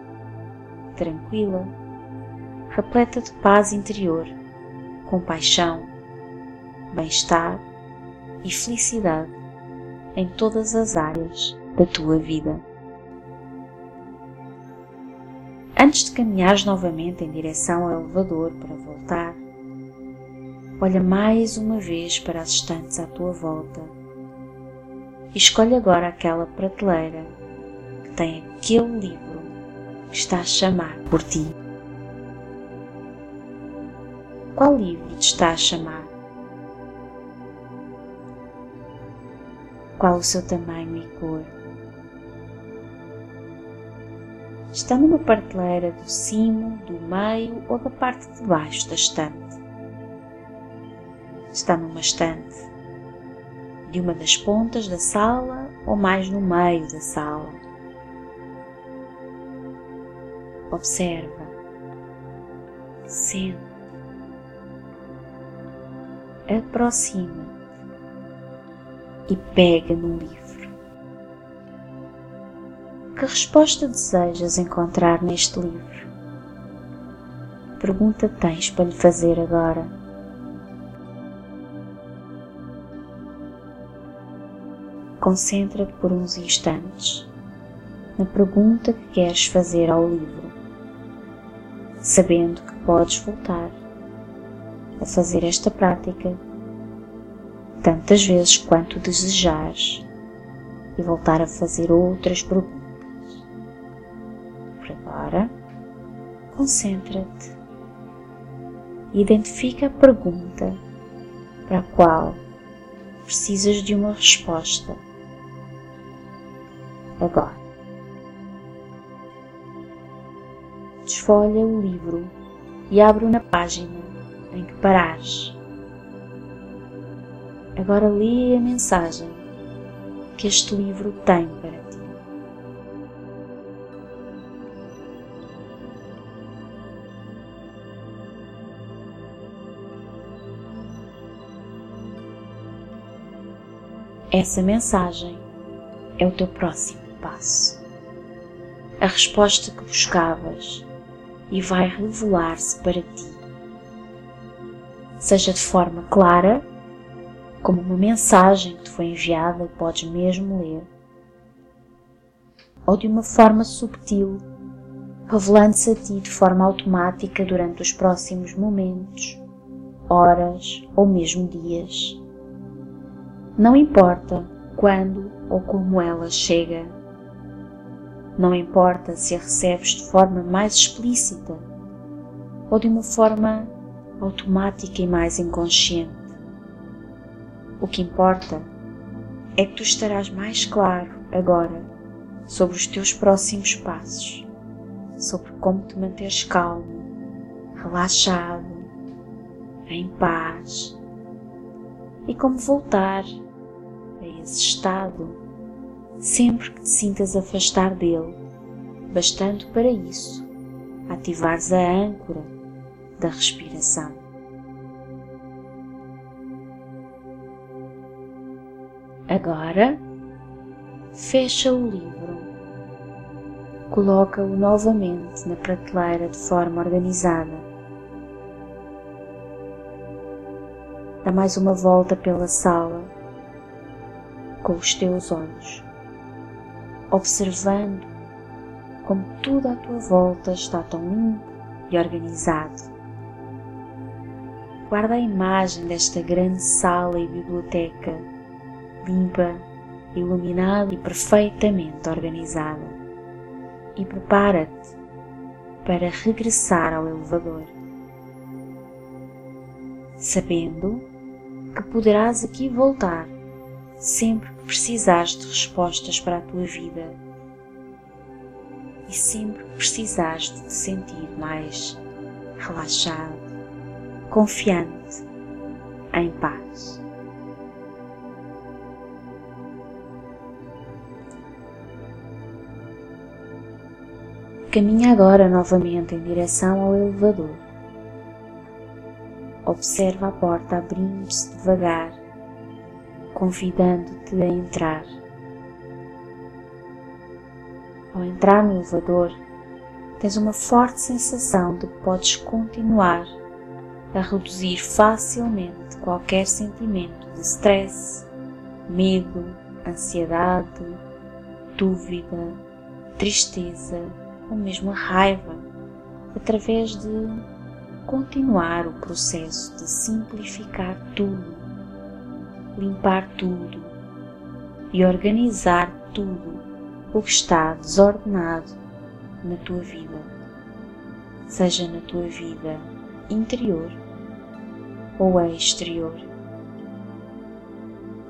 tranquila, repleta de paz interior compaixão, bem-estar e felicidade em todas as áreas da tua vida. Antes de caminhares novamente em direção ao elevador para voltar, olha mais uma vez para as estantes à tua volta escolhe agora aquela prateleira que tem aquele livro que está a chamar por ti. Qual livro te está a chamar? Qual o seu tamanho e cor? Está numa prateleira do cimo, do meio ou da parte de baixo da estante? Está numa estante de uma das pontas da sala ou mais no meio da sala? Observa, sente aproxima e pega no livro. Que resposta desejas encontrar neste livro? Pergunta tens para lhe fazer agora. Concentra-te por uns instantes na pergunta que queres fazer ao livro, sabendo que podes voltar a fazer esta prática tantas vezes quanto desejares e voltar a fazer outras perguntas. Por agora, concentra-te e identifica a pergunta para a qual precisas de uma resposta. Agora. Desfolha o livro e abre-o na página em que parares. Agora lê a mensagem que este livro tem para ti. Essa mensagem é o teu próximo passo. A resposta que buscavas e vai revelar-se para ti seja de forma clara, como uma mensagem que te foi enviada e podes mesmo ler, ou de uma forma subtil, revelando-se a ti de forma automática durante os próximos momentos, horas ou mesmo dias. Não importa quando ou como ela chega. Não importa se a recebes de forma mais explícita ou de uma forma automática e mais inconsciente. O que importa é que tu estarás mais claro agora sobre os teus próximos passos, sobre como te manteres calmo, relaxado, em paz e como voltar a esse estado sempre que te sintas afastar dele, bastando para isso ativares a âncora da respiração. Agora, fecha o livro, coloca-o novamente na prateleira de forma organizada. Dá mais uma volta pela sala com os teus olhos, observando como tudo à tua volta está tão limpo e organizado. Guarda a imagem desta grande sala e biblioteca, limpa, iluminada e perfeitamente organizada. E prepara-te para regressar ao elevador, sabendo que poderás aqui voltar sempre precisares de respostas para a tua vida e sempre que precisares de te sentir mais relaxado confiante, em paz. Caminha agora novamente em direção ao elevador. Observa a porta abrindo-se devagar, convidando-te a entrar. Ao entrar no elevador, tens uma forte sensação de que podes continuar a reduzir facilmente qualquer sentimento de stress, medo, ansiedade, dúvida, tristeza ou mesmo raiva, através de continuar o processo de simplificar tudo, limpar tudo e organizar tudo o que está desordenado na tua vida, seja na tua vida interior ou exterior,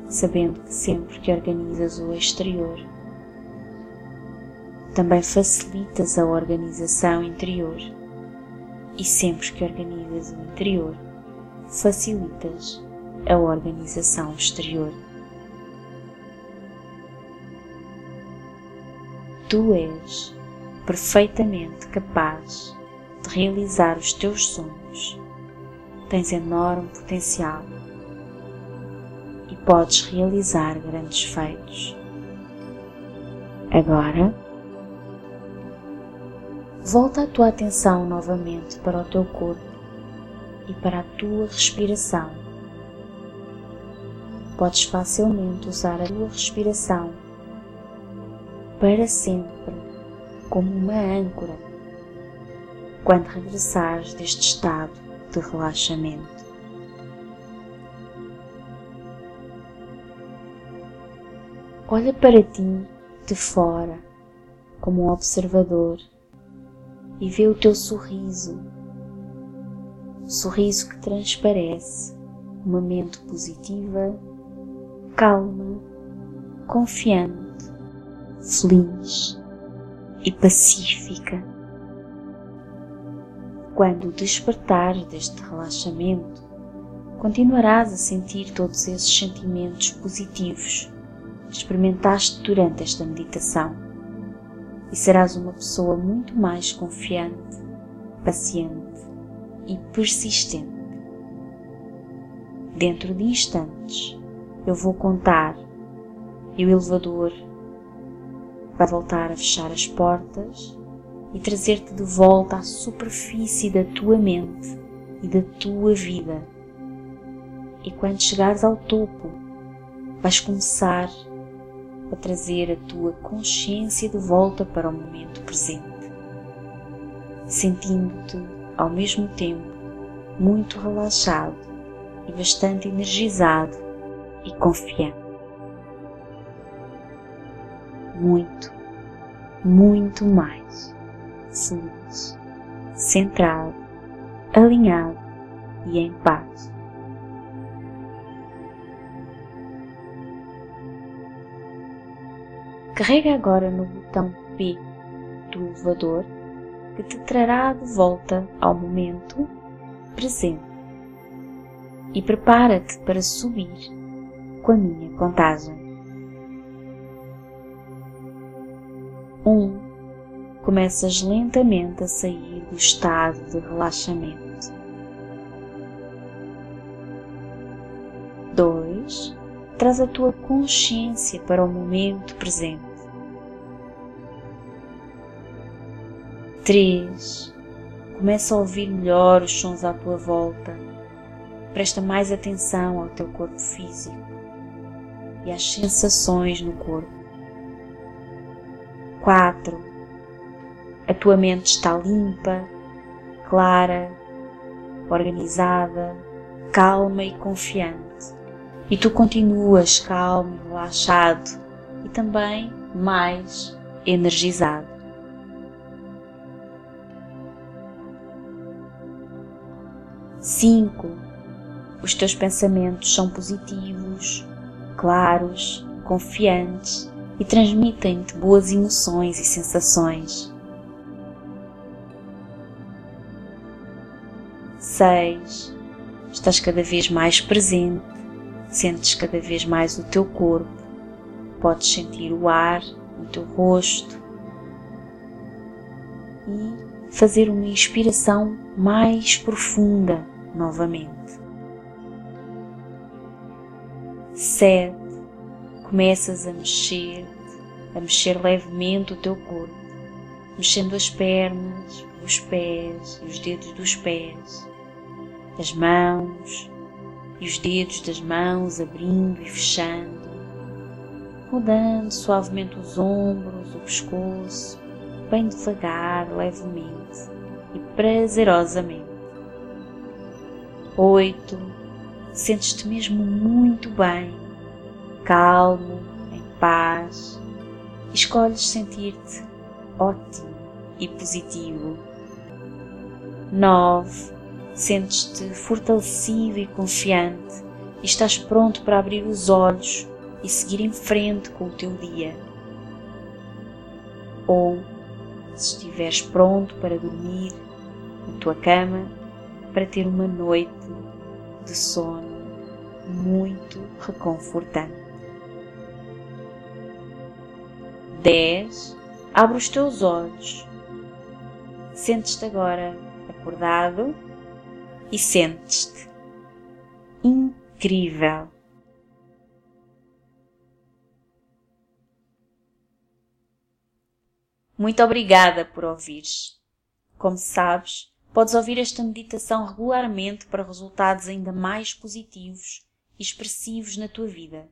sabendo que sempre que organizas o exterior, também facilitas a organização interior. E sempre que organizas o interior, facilitas a organização exterior. Tu és perfeitamente capaz de realizar os teus sonhos tens enorme potencial e podes realizar grandes feitos. Agora, volta a tua atenção novamente para o teu corpo e para a tua respiração. Podes facilmente usar a tua respiração para sempre como uma âncora quando regressares deste estado de relaxamento. Olha para ti de fora como um observador e vê o teu sorriso, sorriso que transparece uma mente positiva, calma, confiante, feliz e pacífica. Quando despertares deste relaxamento, continuarás a sentir todos esses sentimentos positivos que experimentaste durante esta meditação e serás uma pessoa muito mais confiante, paciente e persistente. Dentro de instantes, eu vou contar. E o elevador vai voltar a fechar as portas e trazer-te de volta à superfície da tua mente e da tua vida, E quando chegares ao topo, vais começar a trazer a tua consciência de volta para o momento presente, sentindo-te ao mesmo tempo muito relaxado e bastante energizado e confiante. Muito, muito mais feliz, centrado, alinhado e em paz. Carrega agora no botão P do elevador que te trará de volta ao momento presente e prepara-te para subir com a minha contagem. Um, começas lentamente a sair do estado de relaxamento. Dois, traz a tua consciência para o momento presente. 3. Começa a ouvir melhor os sons à tua volta. Presta mais atenção ao teu corpo físico e às sensações no corpo. 4. A tua mente está limpa, clara, organizada, calma e confiante e tu continuas calmo, relaxado e também mais energizado. Cinco, os teus pensamentos são positivos, claros, confiantes e transmitem-te boas emoções e sensações. Seis, estás cada vez mais presente Sentes cada vez mais o teu corpo, podes sentir o ar no teu rosto e fazer uma inspiração mais profunda novamente. Sete, começas a mexer, a mexer levemente o teu corpo, mexendo as pernas, os pés e os dedos dos pés, as mãos, e os dedos das mãos abrindo e fechando, rodando suavemente os ombros, o pescoço, bem devagar, levemente e prazerosamente. Oito. Sentes-te mesmo muito bem, calmo, em paz. Escolhes sentir-te ótimo e positivo. Nove Sentes-te fortalecido e confiante e estás pronto para abrir os olhos e seguir em frente com o teu dia. Ou, se estiveres pronto para dormir na tua cama, para ter uma noite de sono muito reconfortante. 10. Abre os teus olhos. Sentes-te agora acordado e sentes-te incrível. Muito obrigada por ouvires. Como sabes, podes ouvir esta meditação regularmente para resultados ainda mais positivos e expressivos na tua vida.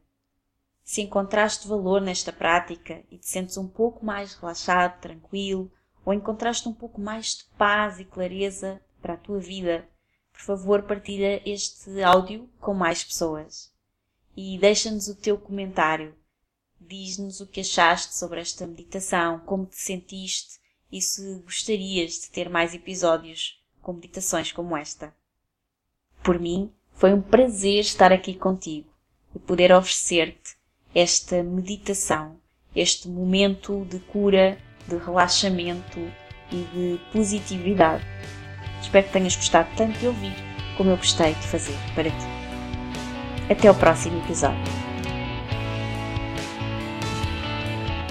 Se encontraste valor nesta prática e te sentes um pouco mais relaxado, tranquilo, ou encontraste um pouco mais de paz e clareza para a tua vida, por favor partilha este áudio com mais pessoas e deixa-nos o teu comentário. Diz-nos o que achaste sobre esta meditação, como te sentiste e se gostarias de ter mais episódios com meditações como esta. Por mim, foi um prazer estar aqui contigo e poder oferecer-te esta meditação, este momento de cura, de relaxamento e de positividade. Espero que tenhas gostado tanto de ouvir como eu gostei de fazer para ti. Até o próximo episódio.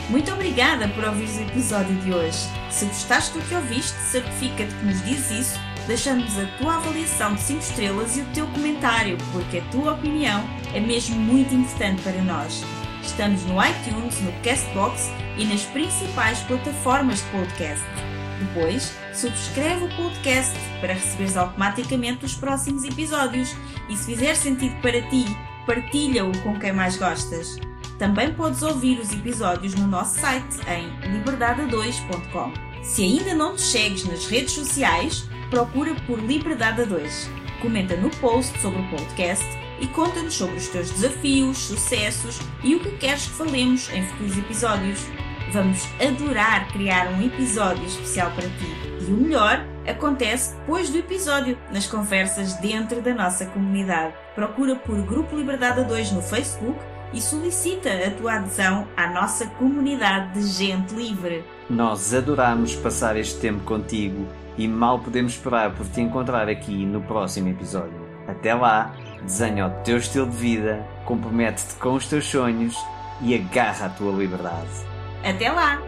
Muito obrigada por ouvir o episódio de hoje. Se gostaste do que ouviste, certifica-te que nos diz isso, deixando-nos a tua avaliação de 5 estrelas e o teu comentário, porque a tua opinião é mesmo muito importante para nós. Estamos no iTunes, no Castbox e nas principais plataformas de podcast. Depois, subscreve o podcast para receberes automaticamente os próximos episódios e se fizer sentido para ti, partilha-o com quem mais gostas. Também podes ouvir os episódios no nosso site em liberdade2.com. Se ainda não te segues nas redes sociais, procura por Liberdade 2. Comenta no post sobre o podcast e conta-nos sobre os teus desafios, sucessos e o que queres que falemos em futuros episódios. Vamos adorar criar um episódio especial para ti. E o melhor acontece depois do episódio, nas conversas dentro da nossa comunidade. Procura por Grupo Liberdade 2 no Facebook e solicita a tua adesão à nossa comunidade de gente livre. Nós adoramos passar este tempo contigo e mal podemos esperar por te encontrar aqui no próximo episódio. Até lá, desenha o teu estilo de vida, compromete-te com os teus sonhos e agarra a tua liberdade. Até lá!